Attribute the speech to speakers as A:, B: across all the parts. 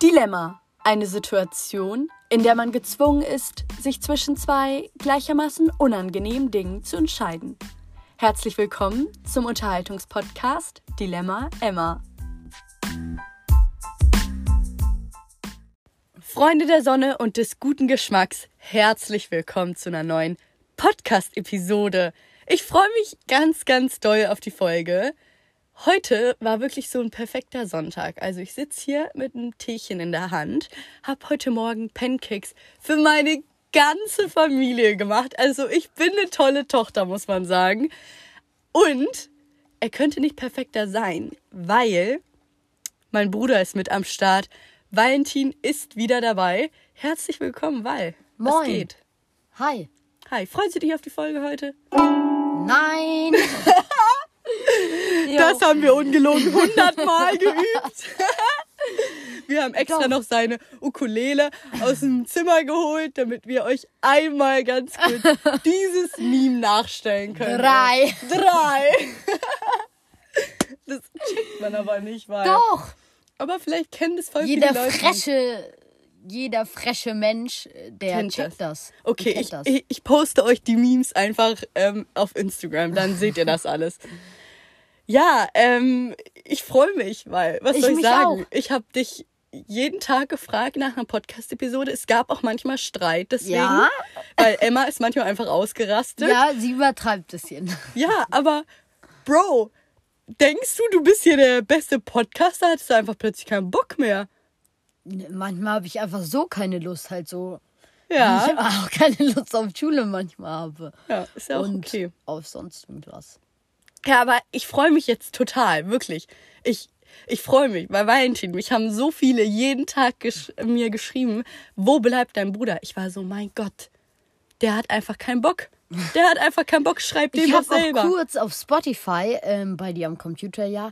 A: Dilemma. Eine Situation, in der man gezwungen ist, sich zwischen zwei gleichermaßen unangenehmen Dingen zu entscheiden. Herzlich willkommen zum Unterhaltungspodcast Dilemma Emma. Freunde der Sonne und des guten Geschmacks, herzlich willkommen zu einer neuen Podcast-Episode. Ich freue mich ganz, ganz doll auf die Folge. Heute war wirklich so ein perfekter Sonntag. Also ich sitze hier mit einem Teechen in der Hand, habe heute Morgen Pancakes für meine ganze Familie gemacht. Also ich bin eine tolle Tochter, muss man sagen. Und er könnte nicht perfekter sein, weil mein Bruder ist mit am Start. Valentin ist wieder dabei. Herzlich willkommen, Val.
B: Moin.
A: Was geht?
B: Hi.
A: Hi, freust du dich auf die Folge heute?
B: Nein.
A: Das haben wir ungelogen hundertmal geübt. Wir haben extra
B: Doch.
A: noch seine Ukulele aus dem Zimmer geholt, damit wir euch einmal ganz kurz dieses Meme nachstellen können.
B: Drei.
A: Drei. Das checkt man aber nicht, weil.
B: Doch.
A: Aber vielleicht kennen das voll
B: Jeder
A: viele Leute.
B: fresche, jeder fresche Mensch, äh, der
A: Kennt
B: checkt das.
A: Okay,
B: Kennt
A: ich,
B: das.
A: ich poste euch die Memes einfach ähm, auf Instagram, dann seht ihr das alles. Ja, ähm, ich freue mich, weil, was
B: Ich
A: soll ich sagen?
B: auch.
A: Ich habe dich jeden Tag gefragt nach einer Podcast-Episode. Es gab auch manchmal Streit, deswegen.
B: Ja?
A: Weil Emma ist manchmal einfach ausgerastet.
B: ja, sie übertreibt es hier.
A: Ja, aber Bro, denkst du, du bist hier der beste Podcaster? Hattest du einfach plötzlich keinen Bock mehr?
B: Manchmal habe ich einfach so keine Lust, halt so.
A: Ja.
B: Ich auch keine Lust auf Schule manchmal habe.
A: Ja, ist ja auch
B: Und
A: okay.
B: auf sonst irgendwas.
A: Ja, aber ich freue mich jetzt total, wirklich. Ich, ich freue mich, weil Valentin, mich haben so viele jeden Tag gesch mir geschrieben, wo bleibt dein Bruder? Ich war so, mein Gott, der hat einfach keinen Bock. Der hat einfach keinen Bock, schreibt dem
B: Ich habe
A: selber.
B: auch kurz auf Spotify, ähm, bei dir am Computer ja,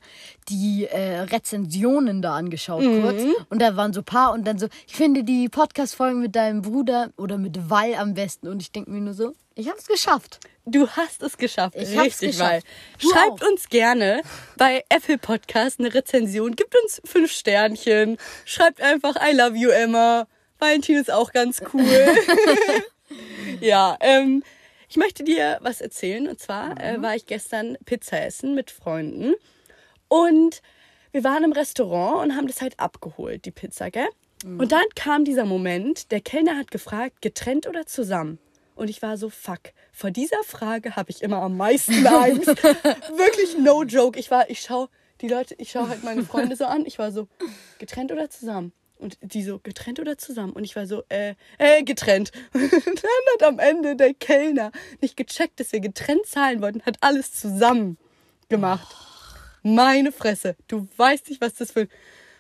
B: die äh, Rezensionen da angeschaut
A: Mhm.
B: kurz. Und da waren so paar und dann so, ich finde die Podcast-Folgen mit deinem Bruder oder mit Wall am besten. Und ich denke mir nur so, ich habe es geschafft.
A: Du hast es geschafft.
B: Ich
A: Richtig.
B: Du
A: Schreibt
B: auch.
A: uns gerne bei Apple Podcast eine Rezension. Gibt uns fünf Sternchen. Schreibt einfach I love you, Emma. Valentin ist auch ganz cool. ja, ähm, ich möchte dir was erzählen. Und zwar
B: Mhm.
A: äh, war ich gestern Pizza essen mit Freunden. Und wir waren im Restaurant und haben das halt abgeholt, die Pizza, gell?
B: Mhm.
A: Und dann kam dieser Moment, der Kellner hat gefragt, getrennt oder zusammen? Und ich war so, fuck, vor dieser Frage habe ich immer am meisten Angst. Wirklich no joke. Ich war, ich schau die Leute, ich schau halt meine Freunde so an. Ich war so, getrennt oder zusammen? Und die so, getrennt oder zusammen? Und ich war so, äh, äh, getrennt. Und dann hat am Ende der Kellner nicht gecheckt, dass wir getrennt zahlen wollten, hat alles zusammen gemacht. Meine Fresse. Du weißt nicht, was das für.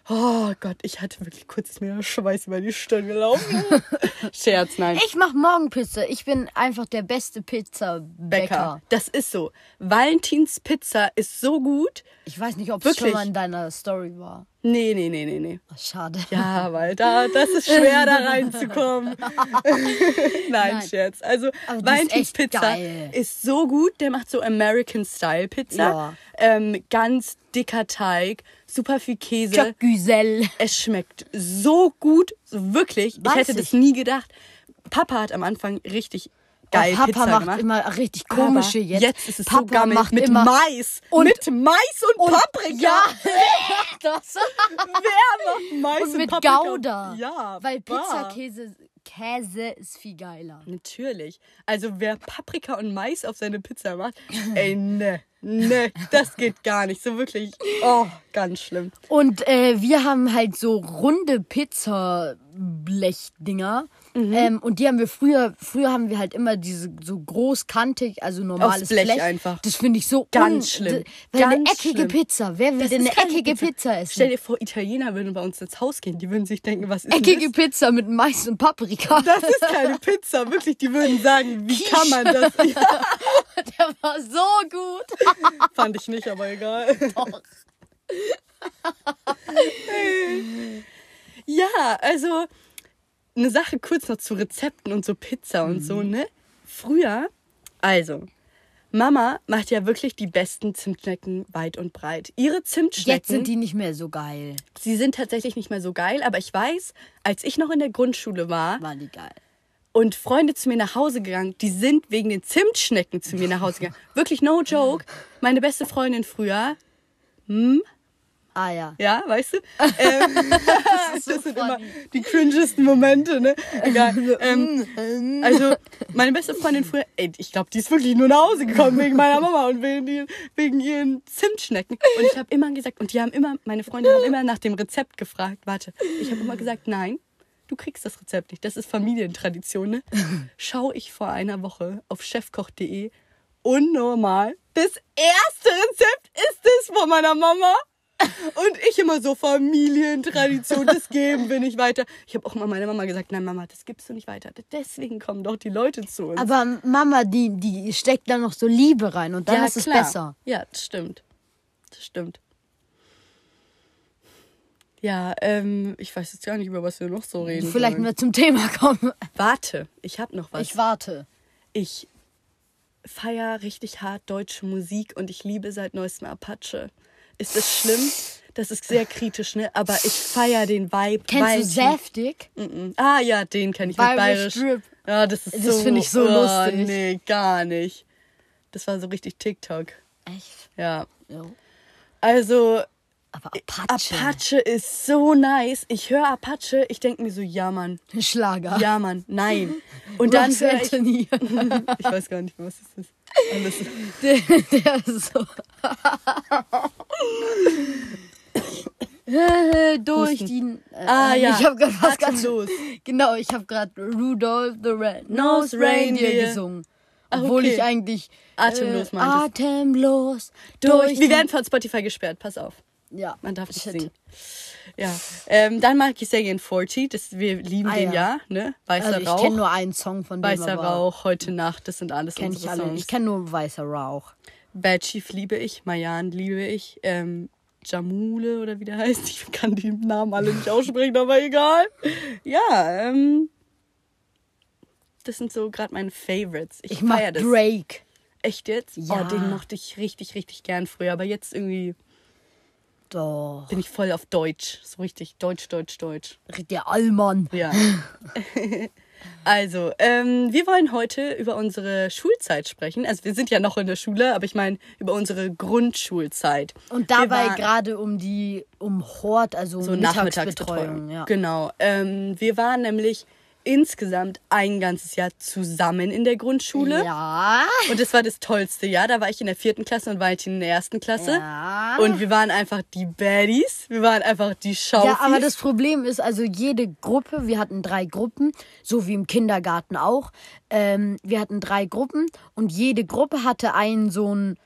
A: Oh Gott, ich hatte wirklich kurz ist mir der Schweiß über die Stirn gelaufen. Scherz, nein.
B: Ich mache morgen Pizza. Ich bin einfach der beste Pizzabäcker.
A: Bäcker. Das ist so. Valentins Pizza ist so gut.
B: Ich weiß nicht, ob es schon
A: Wirklich?
B: mal in deiner Story war.
A: Nee, nee, nee, nee, nee.
B: Ach, schade.
A: Ja, weil da, das ist schwer, da reinzukommen. Nein,
B: Nein.
A: Scherz. Also, Valentins
B: echt
A: Pizza
B: geil.
A: ist so gut. Der macht so American-Style-Pizza.
B: Ja.
A: Ähm, ganz dicker Teig, super viel Käse.
B: Güsel.
A: Es schmeckt so gut, wirklich.
B: Weiß
A: ich hätte
B: ich.
A: das nie gedacht. Papa hat am Anfang richtig geil
B: Papa
A: Pizza
B: macht
A: gemacht.
B: immer richtig komische jetzt.
A: Jetzt ist es
B: Papa
A: so gammelig
B: macht
A: mit Mais.
B: Und-
A: mit Mais und, Paprika.
B: Ja, das.
A: Wer macht Mais und,
B: Und mit
A: Paprika?
B: Gouda.
A: Ja,
B: Weil. Pizzakäse Käse ist viel geiler.
A: Natürlich. Also wer Paprika und Mais auf seine Pizza macht, ey, ne, ne, das geht gar nicht. So wirklich, oh, ganz schlimm.
B: Und äh, wir haben halt so runde Pizzablechdinger.
A: Mhm.
B: Ähm, und die haben wir früher, früher haben wir halt immer diese so großkantig, also normales
A: Blech
B: Blech.
A: einfach.
B: Das finde ich so
A: Ganz schlimm.
B: Weil eine
A: Ganz
B: eckige
A: schlimm.
B: Pizza. Wer will
A: Das
B: denn eine eckige Pizza, essen?
A: Stell dir vor, Italiener würden bei uns ins Haus gehen. Die würden sich denken, was ist
B: Eckige
A: das?
B: Pizza mit Mais und Paprika.
A: Das ist keine Pizza, wirklich. Die würden sagen, wie kann man das? Ja,
B: Der war so gut.
A: fand ich nicht, aber egal.
B: Doch.
A: Ja, also eine Sache kurz noch zu Rezepten und so Pizza und so, ne? Früher, also, Mama macht ja wirklich die besten Zimtschnecken weit und breit. Ihre Zimtschnecken.
B: Jetzt sind die nicht mehr so geil.
A: Sie sind tatsächlich nicht mehr so geil, aber ich weiß, als ich noch in der Grundschule war
B: Waren die geil.
A: und Freunde zu mir nach Hause gegangen, die sind wegen den Zimtschnecken zu mir nach Hause gegangen. Wirklich no joke. Meine beste Freundin früher,
B: Ah ja.
A: ja, weißt du? Ähm, das,
B: so
A: sind immer die cringesten Momente, ne? Egal. Ähm, also, meine beste Freundin früher, ey, ich glaube, die ist wirklich nur nach Hause gekommen wegen meiner Mama und wegen, ihren- wegen ihren Zimtschnecken. Und ich habe immer gesagt, und die haben immer, meine Freunde haben immer nach dem Rezept gefragt. Warte, ich habe immer gesagt, nein, du kriegst das Rezept nicht. Das ist Familientradition, ne? Schau ich vor einer Woche auf chefkoch.de unnormal. Das erste Rezept ist es von meiner Mama. Und ich immer so Familientradition, das geben wir nicht weiter. Ich habe auch mal meiner Mama gesagt, nein Mama, das gibst du nicht weiter. Deswegen kommen doch die Leute zu uns.
B: Aber Mama, die, die steckt da noch so Liebe rein und dann
A: ja,
B: ist es
A: klar.
B: besser.
A: Ja, das stimmt. Das stimmt. Ja, ähm, ich weiß jetzt gar nicht, über was wir noch so reden.
B: Vielleicht mal zum Thema kommen.
A: Warte, ich habe noch was.
B: Ich warte.
A: Ich feiere richtig hart deutsche Musik und ich liebe seit neuestem Apache. Ist das schlimm? Das ist sehr kritisch, ne? Aber ich feiere den Vibe.
B: Kennst
A: weil
B: du Säftig?
A: Mm-mm. Ah ja, den kenne ich mit
B: Bayerisch. Drip.
A: Ja, das ist
B: Das
A: so.
B: finde ich so
A: oh,
B: lustig.
A: Nee, gar nicht. Das war so richtig TikTok.
B: Echt?
A: Ja.
B: Ja.
A: Also,
B: Aber Apache.
A: Apache ist so nice. Ich höre Apache, ich denke mir so, ja, Mann.
B: Schlager.
A: Ja, Mann, nein. Und dann höre ich. Ich weiß gar nicht mehr, was das ist.
B: Der, der ist so. Durch die. Äh,
A: Ah, ja.
B: Ich habe gerade was ganz.
A: Atemlos.
B: Genau, ich habe gerade Rudolph the Red-Nosed Reindeer
A: Reindeer.
B: gesungen.
A: Ach,
B: Obwohl
A: okay.
B: ich eigentlich.
A: Atemlos
B: äh,
A: meintest.
B: Atemlos.
A: Durch. Wir werden von Spotify gesperrt, pass auf.
B: Ja.
A: Man darf nicht singen. Ja. Ähm, dann mag ich sehr gern 40. Das, wir lieben
B: Ah,
A: den
B: ja.
A: ja, ne? Weißer
B: Also ich
A: Rauch.
B: kenne nur einen Song von dem.
A: Weißer Rauch, heute Nacht, das sind alles
B: Kenn ich
A: unsere
B: alle.
A: Songs.
B: Ich kenne nur Weißer Rauch.
A: Bad Chief liebe ich, Mayan liebe ich, ähm, Jamule oder wie der heißt. Ich kann die Namen alle nicht aussprechen, aber egal. Ja, ähm, das sind so gerade meine Favorites. Ich,
B: Ich mag
A: das.
B: Drake.
A: Echt jetzt?
B: Ja.
A: Oh, den mochte ich richtig, richtig gern früher. Aber jetzt irgendwie
B: Doch.
A: bin ich voll auf Deutsch. So richtig Deutsch, Deutsch, Deutsch.
B: Der Allmann.
A: Ja. Also, ähm, wir wollen heute über unsere Schulzeit sprechen. Also wir sind ja noch in der Schule, aber ich meine über unsere Grundschulzeit.
B: Und dabei gerade um die, um Hort, also
A: so
B: Mittagsbetreuung.
A: Nachmittagsbetreuung.
B: Ja.
A: Genau. Ähm, wir waren nämlich insgesamt ein ganzes Jahr zusammen in der Grundschule.
B: Ja.
A: Und das war das tollste Jahr. Da war ich in der vierten Klasse und war ich in der ersten Klasse.
B: Ja.
A: Und wir waren einfach die Baddies. Wir waren einfach die Schaufis.
B: Ja, aber das Problem ist, also jede Gruppe, wir hatten drei Gruppen, so wie im Kindergarten auch. Ähm, wir hatten drei Gruppen und jede Gruppe hatte einen so einen,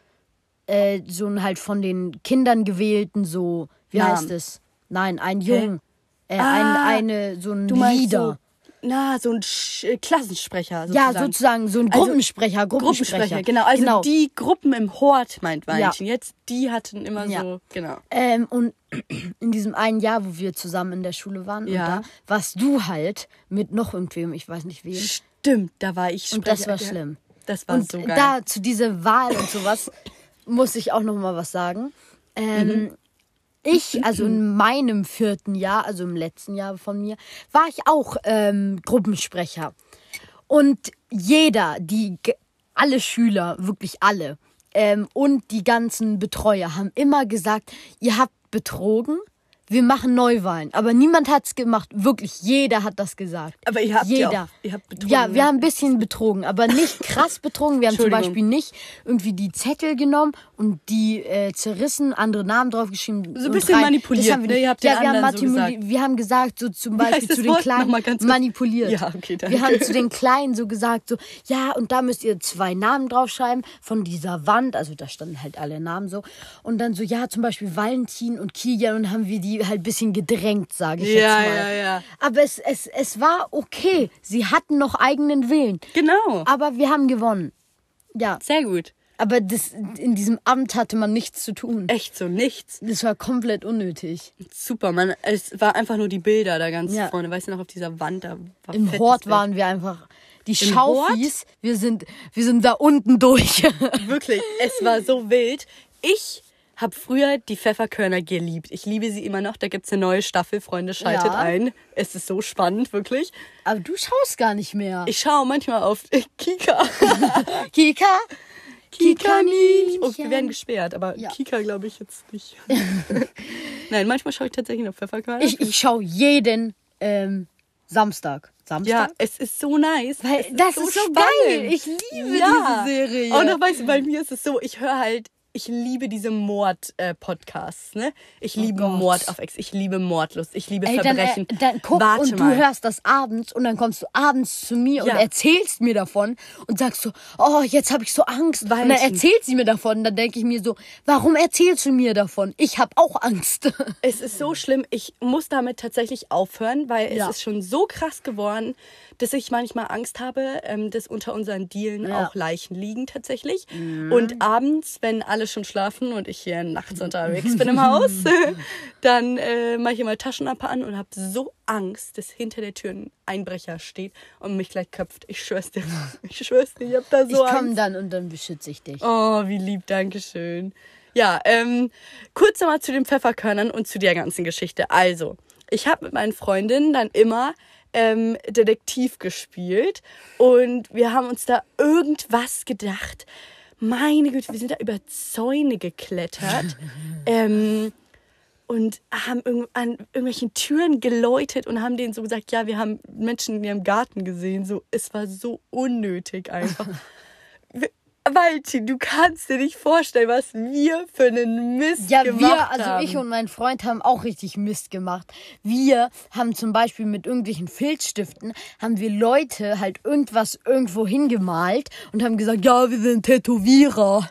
B: äh, so einen halt von den Kindern gewählten, so, wie
A: Namen.
B: heißt es? Nein, ein Jung. Äh, ein,
A: Ah,
B: eine, so ein Leader.
A: so, na, so ein Sch äh, Klassensprecher.
B: ja,
A: Sozusagen.
B: sozusagen, so ein
A: Also,
B: Gruppensprecher, Gruppensprecher.
A: Gruppensprecher, genau. Also
B: genau.
A: die Gruppen im Hort, meint Valentin. Jetzt, die hatten immer
B: Ja.
A: so, genau.
B: Ähm, und in diesem einen Jahr, wo wir zusammen in der Schule waren,
A: Ja.
B: und da warst du halt mit noch irgendwem, ich weiß nicht wem.
A: Stimmt, da war ich
B: Und das
A: Sprecher.
B: war
A: Ja.
B: schlimm.
A: Das war
B: und
A: so geil.
B: da zu dieser Wahl und sowas muss ich auch noch mal was sagen. Ähm,
A: Mhm.
B: Ich, also in meinem vierten Jahr, also im letzten Jahr von mir, war ich auch ähm, Gruppensprecher. Und jeder, die, alle Schüler, wirklich alle, ähm, und die ganzen Betreuer haben immer gesagt, ihr habt betrogen, wir machen Neuwahlen. Aber niemand hat's gemacht. Wirklich, jeder hat das gesagt.
A: Aber ihr habt ja
B: jeder.
A: auch- ihr habt betrogen,
B: Ja,
A: ne?
B: wir haben ein bisschen betrogen, aber nicht krass betrogen. Wir haben zum. Beispiel nicht irgendwie die Zettel genommen und die äh, zerrissen, andere Namen draufgeschrieben.
A: So ein bisschen
B: rein.
A: manipuliert,
B: Das haben wir,
A: ne? Ihr habt
B: ja, wir haben,
A: so
B: wir haben gesagt, so zum Beispiel zu den
A: Wort?
B: Kleinen manipuliert.
A: Ja, okay, danke.
B: Wir haben zu den Kleinen so gesagt, so, ja, und da müsst ihr zwei Namen draufschreiben von dieser Wand. Also da standen halt alle Namen so. Und dann so, ja, zum Beispiel Valentin und Kilian und haben wir die halt ein bisschen gedrängt, sage ich
A: Ja,
B: jetzt mal.
A: ja, ja.
B: Aber es, es, es war okay. Sie hatten noch eigenen Willen.
A: Genau.
B: Aber wir haben gewonnen. Ja.
A: Sehr gut.
B: Aber das, in diesem Amt hatte man nichts zu tun.
A: Echt so nichts.
B: Das war komplett unnötig.
A: Super, man. Es war einfach nur die Bilder da ganz
B: Ja.
A: vorne. Weißt du noch, auf dieser Wand da war
B: Im Hort waren wir einfach die
A: Im Hort?
B: Wir sind, wir sind da unten durch.
A: Wirklich, es war so wild. Ich habe früher die Pfefferkörner geliebt. Ich liebe sie immer noch. Da gibt's eine neue Staffel, Freunde, schaltet
B: Ja.
A: ein. Es ist so spannend, wirklich.
B: Aber du schaust gar nicht mehr.
A: Ich schaue manchmal auf Kika.
B: Kika?
A: Kika nicht. Oh, wir werden gesperrt, aber
B: Ja.
A: Kika glaube ich jetzt nicht. Nein, manchmal schaue ich tatsächlich noch Pfefferkörner.
B: Ich, ich schaue jeden ähm, Samstag. Samstag?
A: ja, es ist so nice.
B: Weil
A: es
B: das ist so geil. Ich liebe diese Serie.
A: Und noch weißt du, bei mir ist es so, ich höre halt, ich liebe diese Mord-Podcasts, ne? Ich liebe
B: Oh Gott.
A: Mord auf Ex, ich liebe Mordlust, ich liebe
B: Ey, dann, äh,
A: Verbrechen.
B: dann guck
A: Warte
B: und du
A: mal.
B: hörst das abends und dann kommst du abends zu mir
A: Ja.
B: und erzählst mir davon und sagst so, oh, jetzt habe ich so Angst.
A: Weil
B: und dann erzählt sie mir davon und dann denke ich mir so, warum erzählst du mir davon? Ich habe auch Angst.
A: Es ist so schlimm, ich muss damit tatsächlich aufhören, weil
B: Ja.
A: es ist schon so krass geworden, dass ich manchmal Angst habe, ähm, dass unter unseren Dielen
B: Ja. Mhm.
A: auch Leichen liegen tatsächlich. Und abends, wenn alle schon schlafen und ich hier nachts unterwegs bin im Haus, dann äh, mache ich immer Taschenlampe an und habe so Angst, dass hinter der Tür ein Einbrecher steht und mich gleich köpft. Ich schwör's dir. Ich schwör's dir, ich hab da so
B: ich
A: Angst.
B: dann und dann beschütze ich dich.
A: Oh, wie lieb, danke schön. Ja, ähm, kurz nochmal zu den Pfefferkörnern und zu der ganzen Geschichte. Also, ich habe mit meinen Freundinnen dann immer ähm, Detektiv gespielt und wir haben uns da irgendwas gedacht. Meine Güte, wir sind da über Zäune geklettert. ähm, und haben an irgendwelchen Türen geläutet und haben denen so gesagt, ja, wir haben Menschen in ihrem Garten gesehen. So, es war so unnötig einfach. Wir- Walti, du kannst dir nicht vorstellen, was wir für einen Mist
B: Ja,
A: gemacht
B: wir, also
A: haben.
B: ich und mein Freund haben auch richtig Mist gemacht. Wir haben zum Beispiel mit irgendwelchen Filzstiften, haben wir Leute halt irgendwas irgendwo hingemalt und haben gesagt, ja, wir sind Tätowierer.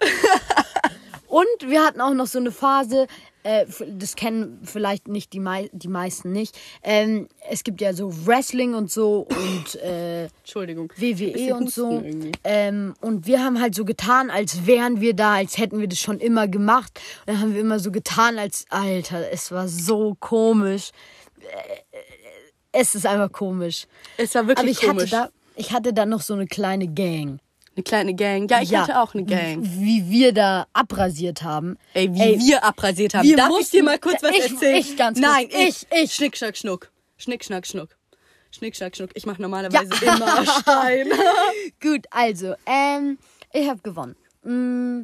B: und wir hatten auch noch so eine Phase, äh, das kennen vielleicht nicht die, mei die meisten nicht. Ähm, es gibt ja so Wrestling und so und äh,
A: Entschuldigung.
B: WWE und so. Ähm, und wir haben halt so getan, als wären wir da, als hätten wir das schon immer gemacht. Und dann haben wir immer so getan, als Alter, es war so komisch. Äh, Es ist einfach komisch.
A: Es war wirklich
B: Aber ich
A: komisch.
B: hatte da, ich hatte da noch so eine kleine Gang.
A: Eine kleine Gang. Ja, ich
B: Ja.
A: hatte auch eine Gang.
B: Wie wir da abrasiert haben.
A: Ey, wie wir abrasiert haben.
B: wir
A: Darf ich
B: mussten-
A: dir mal kurz was
B: ich-
A: erzählen?
B: ich ganz kurz.
A: Nein,
B: Ich- ich.
A: Schnick, schnack, schnuck. Schnick, schnack, schnuck. Schnick, schnack, schnuck. Ich mache normalerweise immer Stein.
B: Gut, also, ähm, ich habe gewonnen. Mm,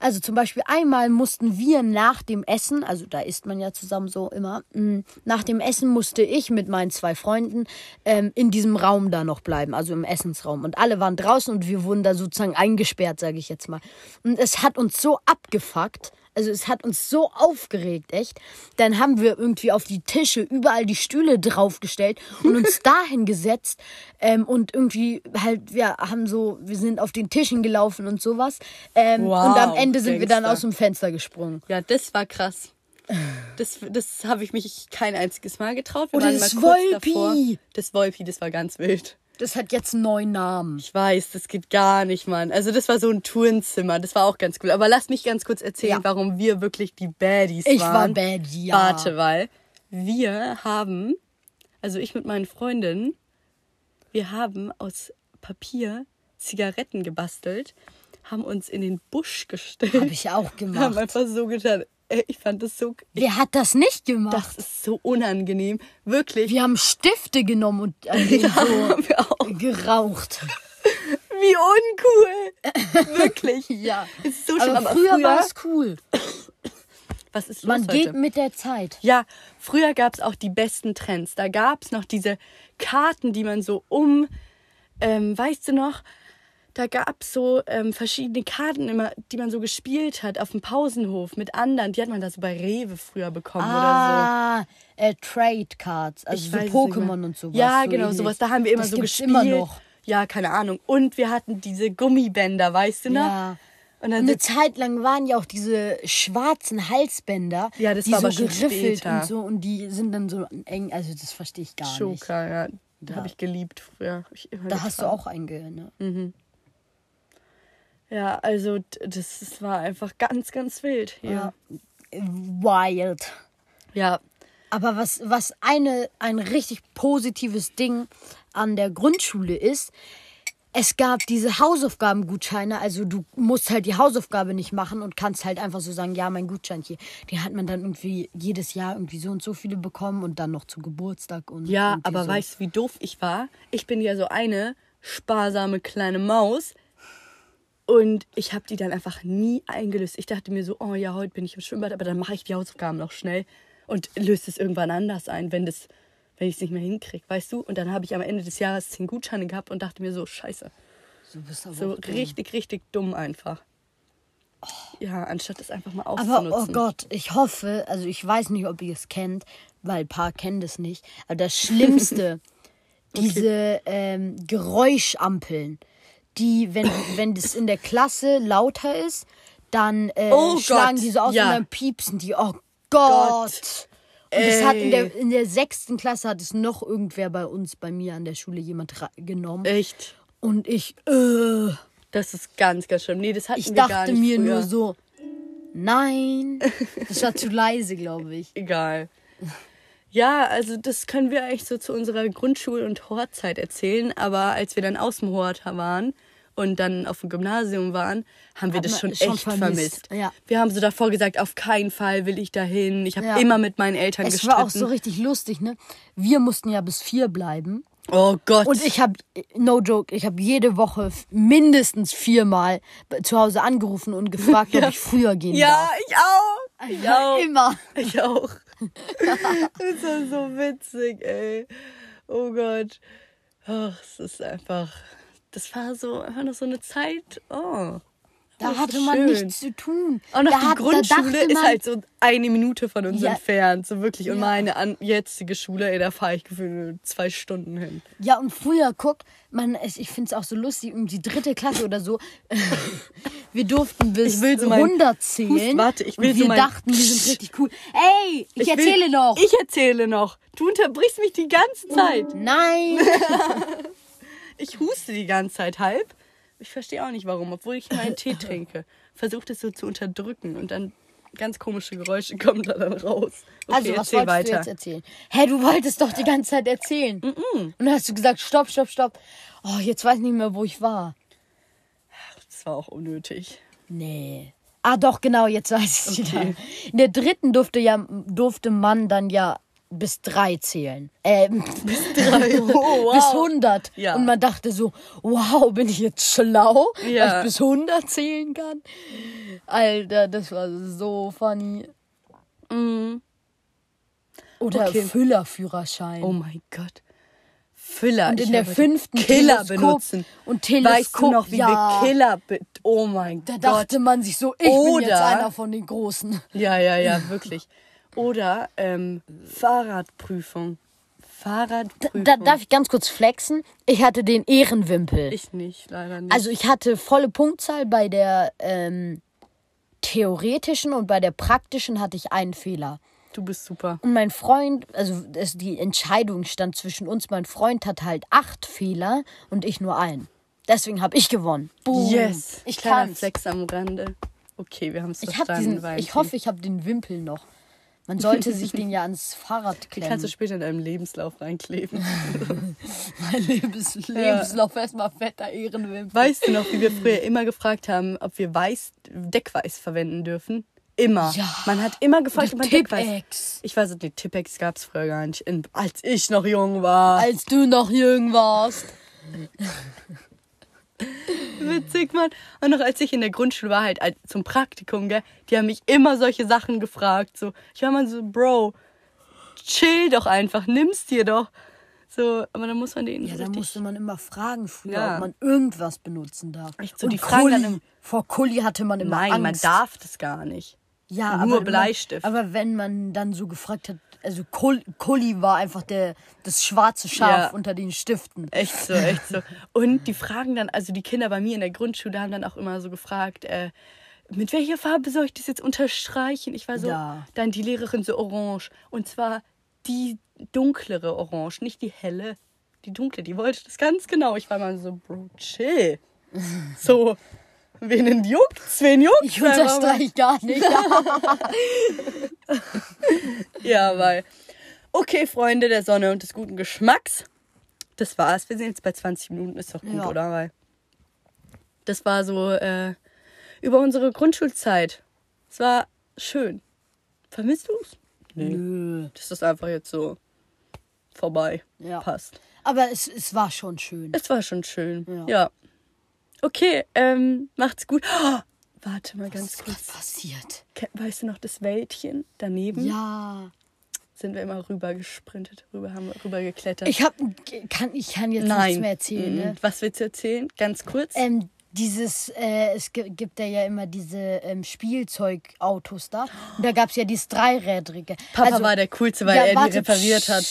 B: Also zum Beispiel einmal mussten wir nach dem Essen, also da isst man ja zusammen so immer, mm, nach dem Essen musste ich mit meinen zwei Freunden ähm, in diesem Raum da noch bleiben, also im Essensraum. Und alle waren draußen und wir wurden da sozusagen eingesperrt, sage ich jetzt mal. Und es hat uns so abgefuckt, also es hat uns so aufgeregt, echt. Dann haben wir irgendwie auf die Tische überall die Stühle draufgestellt und uns dahin gesetzt ähm, und irgendwie halt, wir haben so, wir sind auf den Tischen gelaufen und sowas. Ähm,
A: Wow,
B: und am Ende sind wir dann aus dem Fenster gesprungen.
A: Ja, das war krass. Das, das habe ich mich kein einziges Mal getraut. Wir
B: Oder
A: waren
B: das Wolpi.
A: davor. Das Wolpi, das war ganz wild.
B: Das hat jetzt einen neuen Namen.
A: Ich weiß, das geht gar nicht, Mann. Also das war so ein Tourenzimmer, das war auch ganz cool. Aber lass mich ganz kurz erzählen,
B: Ja.
A: warum wir wirklich die Baddies
B: Ich war
A: waren.
B: bad, ja.
A: Warte, weil wir haben, also ich mit meinen Freundinnen, wir haben aus Papier Zigaretten gebastelt, haben uns in den Busch gestellt.
B: Habe ich auch
A: haben
B: gemacht.
A: einfach so getan. Ey, Ich fand das so,
B: Wer hat das nicht gemacht?
A: das ist so unangenehm. Wirklich.
B: wir haben Stifte genommen und an denen
A: Ja,
B: so geraucht.
A: Wie uncool. Wirklich.
B: Ja.
A: Ist so schlimm.
B: Aber, früher, war es cool.
A: was ist los
B: Man
A: heute?
B: geht mit der Zeit.
A: Ja, früher gab es auch die besten Trends. Da gab es noch diese Karten, die man so um, ähm, weißt du noch, da gab es so ähm, verschiedene Karten immer, die man so gespielt hat auf dem Pausenhof mit anderen. Die hat man da so bei Rewe früher bekommen oder
B: Ah, äh, Trade Cards,
A: so.
B: also
A: Ich
B: so. Pokémon und sowas.
A: Ja,
B: so
A: genau,
B: ähnlich.
A: sowas. Da haben wir immer
B: das
A: so
B: gibt's
A: gespielt.
B: immer noch.
A: Ja, keine Ahnung. Und wir hatten diese Gummibänder, weißt du noch?
B: Ja.
A: Und dann
B: Eine Zeit lang waren ja auch diese schwarzen Halsbänder,
A: Ja, das
B: die
A: war
B: so
A: aber schon
B: geriffelt
A: später.
B: und so und die sind dann so eng, also das verstehe ich gar nicht.
A: Schoka, ja. Da
B: Ja.
A: habe ich geliebt früher. Hab ich
B: Da hast du auch eingehört, ne?
A: Mhm. Ja, also das, das war einfach ganz, ganz wild. Ja.
B: Wild.
A: Ja.
B: Aber was, was eine, ein richtig positives Ding an der Grundschule ist, es gab diese Hausaufgabengutscheine, also du musst halt die Hausaufgabe nicht machen und kannst halt einfach so sagen, ja, mein Gutschein hier. Die hat man dann irgendwie jedes Jahr irgendwie so und so viele bekommen und dann noch zu Geburtstag und
A: Ja, aber
B: so.
A: weißt du, wie doof ich war? Ich bin ja so eine sparsame kleine Maus. Und ich habe die dann einfach nie eingelöst. Ich dachte mir so, oh ja, heute bin ich im Schwimmbad, aber dann mache ich die Hausaufgaben noch schnell und löse es irgendwann anders ein, wenn das, wenn ich es nicht mehr hinkriege, weißt du? Und dann habe ich am Ende des Jahres zehn Gutscheine gehabt und dachte mir so, scheiße.
B: Du bist aber
A: So richtig, richtig dumm einfach. Ja, anstatt es einfach mal
B: Aber
A: auszunutzen.
B: oh Gott, ich hoffe, also ich weiß nicht, ob ihr es kennt, weil ein paar kennen das nicht. Aber das Schlimmste, diese ähm, Geräuschampeln, die, wenn, wenn das in der Klasse lauter ist, dann äh,
A: Oh
B: schlagen
A: Gott,
B: die so aus
A: ja.
B: und dann piepsen die. Oh Gott. Und das hat in der, in der sechsten Klasse hat es noch irgendwer bei uns, bei mir an der Schule jemand genommen.
A: Echt.
B: Und ich, äh,
A: Das ist ganz, ganz schlimm. Nee, das hatten
B: ich
A: wir gar
B: dachte
A: nicht
B: mir
A: früher.
B: nur so, nein. Das war zu leise, glaube ich.
A: Egal. Ja, also das können wir eigentlich so zu unserer Grundschul- und Hortzeit erzählen. Aber als wir dann aus dem Hort waren und dann auf dem Gymnasium waren, haben wir
B: Hat
A: das schon
B: schon
A: echt
B: vermisst.
A: vermisst.
B: Ja.
A: Wir haben so davor gesagt, auf keinen Fall will ich dahin. Ich habe
B: Ja.
A: immer mit meinen Eltern
B: Es
A: gestritten.
B: war auch so richtig lustig, ne? Wir mussten ja bis vier bleiben.
A: oh Gott.
B: Und ich habe, no joke, ich habe jede Woche mindestens viermal zu Hause angerufen und gefragt, ob ich früher gehen
A: ja,
B: darf.
A: ich auch. Ich auch.
B: Immer.
A: Ich auch. das war so witzig, ey. Oh Gott. Ach, es ist einfach. Das war so einfach noch so eine Zeit. Oh.
B: Da
A: ist
B: hatte man
A: schön.
B: nichts zu tun.
A: Auch noch
B: da
A: die
B: hat-
A: Grundschule ist
B: man,
A: halt so eine Minute von uns
B: Ja.
A: entfernt. So wirklich. Und
B: Ja.
A: meine an jetzige Schule, ey, da fahre ich gefühlt zwei Stunden hin.
B: Ja, und früher, guck, man, ich finde es auch so lustig, um die dritte Klasse oder so, wir durften bis
A: Ich will so mein
B: 100 zählen.
A: Hust- warte, ich will
B: und
A: so
B: wir
A: mein-
B: dachten, wir sind richtig cool. Ey, ich,
A: will-
B: erzähle noch.
A: Ich erzähle noch. Du unterbrichst mich die ganze Zeit.
B: Nein.
A: Ich huste die ganze Zeit halb. Ich verstehe auch nicht warum, obwohl ich meinen Tee trinke. Versuche das so zu unterdrücken und dann ganz komische Geräusche kommen da dann raus. Okay,
B: Also, was wolltest
A: weiter.
B: du jetzt erzählen? Hä, du wolltest doch die ganze Zeit erzählen. Und dann hast du gesagt, stopp, stopp, stopp. Oh, jetzt weiß ich nicht mehr, wo ich war.
A: Das war auch unnötig.
B: Nee. Ah, doch, genau, jetzt weiß ich
A: Okay.
B: wieder. In der dritten durfte, ja, durfte man dann ja bis drei zählen. Ähm, bis
A: Drei. Oh, wow.
B: bis 100.
A: Ja.
B: Und man dachte so, wow, bin ich jetzt schlau,
A: Ja.
B: dass ich bis 100 zählen kann? Alter, das war so funny.
A: Mhm.
B: Oder
A: Okay.
B: Füllerführerschein.
A: Oh mein Gott. Füller.
B: Und in
A: Ich
B: der fünften
A: Killer
B: Teleskop
A: benutzen.
B: und Teleskop,
A: Weißt du noch, wie
B: ja.
A: wir Killer... Oh mein
B: Da
A: Gott.
B: dachte man sich so, ich bin jetzt
A: Oder-
B: einer von den Großen.
A: Ja, ja, ja, wirklich. Oder ähm, Fahrradprüfung. Fahrradprüfung.
B: Da darf ich ganz kurz flexen. Ich hatte den Ehrenwimpel.
A: ich nicht, leider nicht.
B: Also ich hatte volle Punktzahl bei der ähm, theoretischen und bei der praktischen hatte ich einen Fehler.
A: du bist super.
B: Und mein Freund, also es, die Entscheidung stand zwischen uns. Mein Freund hatte halt acht Fehler und ich nur einen. Deswegen habe ich gewonnen. Boom.
A: Yes.
B: Ich kann's.
A: Flex am Rande. Okay, wir haben es
B: Ich
A: verstanden.
B: diesen.
A: Valentin.
B: Ich hoffe, ich habe den Wimpel noch. Man sollte sich den ja ans Fahrrad
A: Den
B: klemmen.
A: kannst du später in deinem Lebenslauf reinkleben.
B: mein Lebens Lebenslauf erstmal fetter Ehrenwimpel.
A: weißt du noch, wie wir früher immer gefragt haben, ob wir Weiß, Deckweiß verwenden dürfen? Immer.
B: Ja.
A: Man hat immer gefragt, ob man Deckweiß...
B: Tippex.
A: Ich weiß, die Tippex gab es früher gar nicht, als ich noch jung war.
B: Als du noch jung warst.
A: Witzig, Mann. Und noch als ich in der Grundschule war, halt zum Praktikum, gell, die haben mich immer solche Sachen gefragt. So, ich war mal so, Bro, chill doch einfach, nimm's dir doch. So, aber dann muss man denen
B: Ja,
A: so
B: da musste man immer fragen früher,
A: Ja.
B: ob man irgendwas benutzen darf.
A: Echt so,
B: Und
A: die fragen dann
B: Kuli.
A: im-
B: Vor Kuli hatte man immer
A: Nein,
B: Angst.
A: man darf das gar nicht.
B: Ja,
A: Nur
B: aber
A: Bleistift.
B: Man, aber wenn man dann so gefragt hat, also Kul- Kuli war einfach der, das schwarze Schaf
A: Ja.
B: unter den Stiften.
A: Echt so, echt so. Und die fragen dann, also die Kinder bei mir in der Grundschule haben dann auch immer so gefragt, äh, mit welcher Farbe soll ich das jetzt unterstreichen? Ich war so,
B: Ja.
A: dann die Lehrerin so orange. Und zwar die dunklere Orange, nicht die helle. Die dunkle, die wollte das ganz genau. Ich war mal so, Bro, chill. So, wen juckt's? Wen juckt's?
B: Ich unterstreiche gar nicht.
A: Ja, weil. Okay, Freunde der Sonne und des guten Geschmacks. das war's. Wir sind jetzt bei 20 Minuten, ist doch gut,
B: Ja.
A: oder? Weil das war so äh, über unsere Grundschulzeit. Es war schön. Vermisst du's? Nee.
B: Nö.
A: Das ist einfach jetzt so vorbei.
B: Ja.
A: Passt.
B: Aber es, es war schon schön.
A: Es war schon schön.
B: Ja.
A: Ja. Okay, ähm, macht's gut. Oh, warte mal ganz
B: Was
A: kurz.
B: ist passiert?
A: Weißt du noch das Wäldchen daneben?
B: Ja.
A: Sind wir immer rüber gesprintet, rüber haben wir rüber geklettert.
B: Ich hab, kann, ich kann jetzt
A: Nein.
B: nichts mehr erzählen.
A: Mhm.
B: Ne?
A: Was willst du erzählen? Ganz kurz.
B: Ähm, dieses, äh, es gi- gibt ja, ja immer diese ähm, Spielzeugautos da. Und da gab es ja dieses Dreirädrige.
A: Papa
B: Also-
A: war der Coolste, weil
B: Ja,
A: er
B: warte,
A: die repariert hat.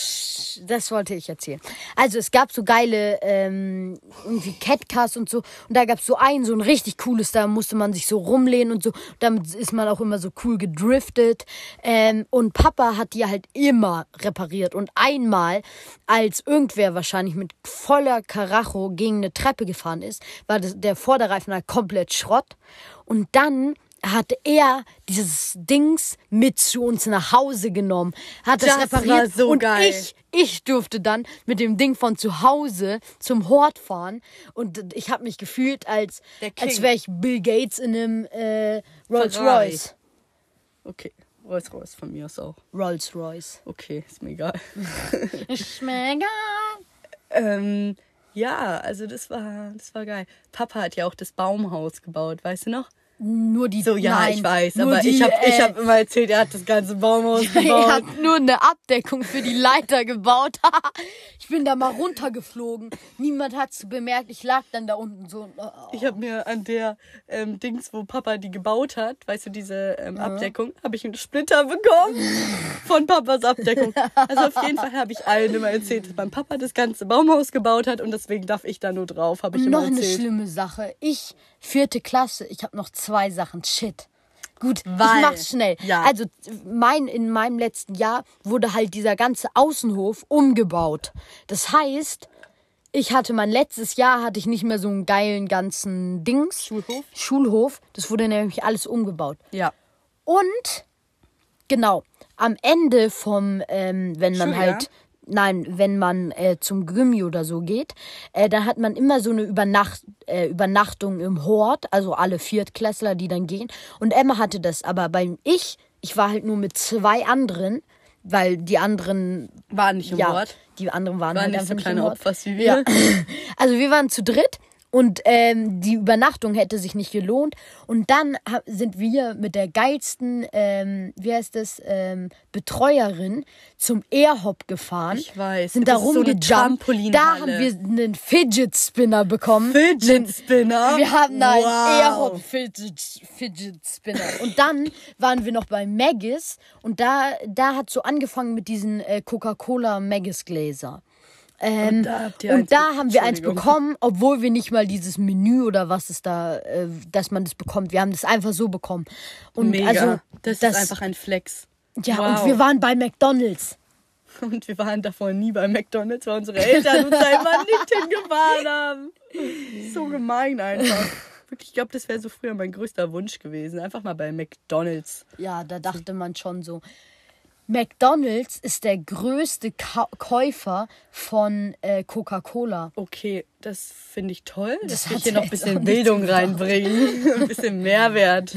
B: Das wollte ich erzählen. Also es gab so geile ähm, irgendwie Catcars und so. Und da gab es so einen, so ein richtig cooles, da musste man sich so rumlehnen und so. Damit ist man auch immer so cool gedriftet. Ähm, und Papa hat die halt immer repariert. Und einmal, als irgendwer wahrscheinlich mit voller Karacho gegen eine Treppe gefahren ist, war das, der Vorderreifen halt komplett Schrott. Und dann hatte er dieses Dings mit zu uns nach Hause genommen, hat das,
A: Das
B: repariert
A: war so
B: und
A: geil.
B: ich ich durfte dann mit dem Ding von zu Hause zum Hort fahren und ich habe mich gefühlt als als wäre ich Bill Gates in einem äh, Rolls
A: Ferrari.
B: Royce.
A: Okay, Rolls Royce von mir aus auch.
B: Rolls Royce.
A: Okay, ist mir egal.
B: Ist mir egal.
A: ähm, ja, also das war, das war geil. Papa hat ja auch das Baumhaus gebaut, weißt du noch?
B: Nur die
A: So, ja,
B: nein,
A: ich weiß, aber
B: die,
A: ich habe ich
B: äh,
A: hab immer erzählt, er hat das ganze Baumhaus
B: Er
A: gebaut.
B: hat nur eine Abdeckung für die Leiter gebaut. ich bin da mal runtergeflogen. Niemand hat's bemerkt. Ich lag dann da unten so. oh.
A: Ich habe mir an der ähm, Dings, wo Papa die gebaut hat, weißt du, diese ähm, Abdeckung, habe ich einen Splitter bekommen von Papas Abdeckung. Also auf jeden Fall habe ich allen immer erzählt, dass mein Papa das ganze Baumhaus gebaut hat und deswegen darf ich da nur drauf, habe ich
B: Und
A: immer
B: noch eine
A: erzählt.
B: schlimme Sache. Ich, vierte Klasse, ich habe noch zwei Sachen. Shit. Gut,
A: Weil-
B: ich mach's schnell.
A: Ja.
B: Also mein, in meinem letzten Jahr wurde halt dieser ganze Außenhof umgebaut. Das heißt, ich hatte mein letztes Jahr hatte ich nicht mehr so einen geilen ganzen Dings.
A: Schulhof?
B: Schulhof. Das wurde nämlich alles umgebaut.
A: Ja.
B: Und genau, am Ende vom, ähm, wenn man
A: Schuljahr?
B: halt, nein, wenn man äh, zum Gymi oder so geht, äh, dann hat man immer so eine Übernacht, äh, Übernachtung im Hort, also alle Viertklässler, die dann gehen. Und Emma hatte das, aber beim ich, ich war halt nur mit zwei anderen, weil die anderen,
A: War nicht im
B: ja,
A: Wort.
B: die anderen waren
A: War
B: halt
A: nicht so kleine
B: Hort.
A: Opfers wie wir.
B: Ja. Also wir waren zu dritt und ähm, die Übernachtung hätte sich nicht gelohnt. Und dann sind wir mit der geilsten, ähm, wie heißt das, ähm, Betreuerin zum Airhop gefahren.
A: Ich weiß.
B: Sind da
A: ist so
B: rumgejumpt. da haben wir einen Fidget Spinner bekommen.
A: Fidget Spinner.
B: Wir haben da einen
A: wow.
B: Airhop Fidget, Fidget Spinner. Und dann waren wir noch bei Maggis und da, da hat so angefangen mit diesen äh, Coca-Cola Maggis Gläser. Ähm,
A: Und da
B: und da
A: be-
B: haben wir eins bekommen, obwohl wir nicht mal dieses Menü oder was es da, äh, dass man das bekommt. Wir haben das einfach so bekommen. Und
A: Mega.
B: also
A: das, ist einfach ein Flex.
B: ja
A: wow.
B: und wir waren bei McDonald's.
A: Und wir waren davor nie bei McDonalds, weil unsere Eltern uns da immer nicht hingefahren haben. So gemein einfach. Wirklich, ich glaube, das wäre so früher mein größter Wunsch gewesen. Einfach mal bei McDonalds.
B: Ja, da dachte man schon so. McDonald's ist der größte Ka Käufer von äh, Coca-Cola.
A: Okay, das finde ich toll,
B: Das
A: dass wir
B: hat
A: hier noch ein bisschen Bildung reinbringen. ein bisschen Mehrwert.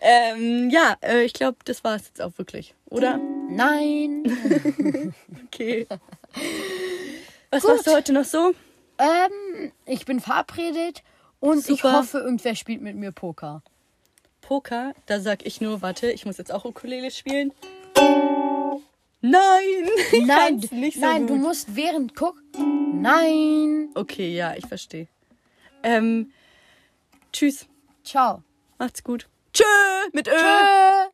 A: Ähm, ja, äh, ich glaube, das war es jetzt auch wirklich, oder?
B: Nein.
A: Okay. Was
B: Gut.
A: machst du heute noch so?
B: ähm, ich bin verabredet und ich
A: Super.
B: hoffe, irgendwer spielt mit mir Poker.
A: Poker, da sag ich nur, warte, ich muss jetzt auch Ukulele spielen. Nein!
B: Nein,
A: kann's nicht so
B: nein, du musst während guck. Nein.
A: Okay, ja, ich verstehe. Ähm, tschüss.
B: Ciao.
A: Macht's gut. Tschö mit Ö.
B: Tschö.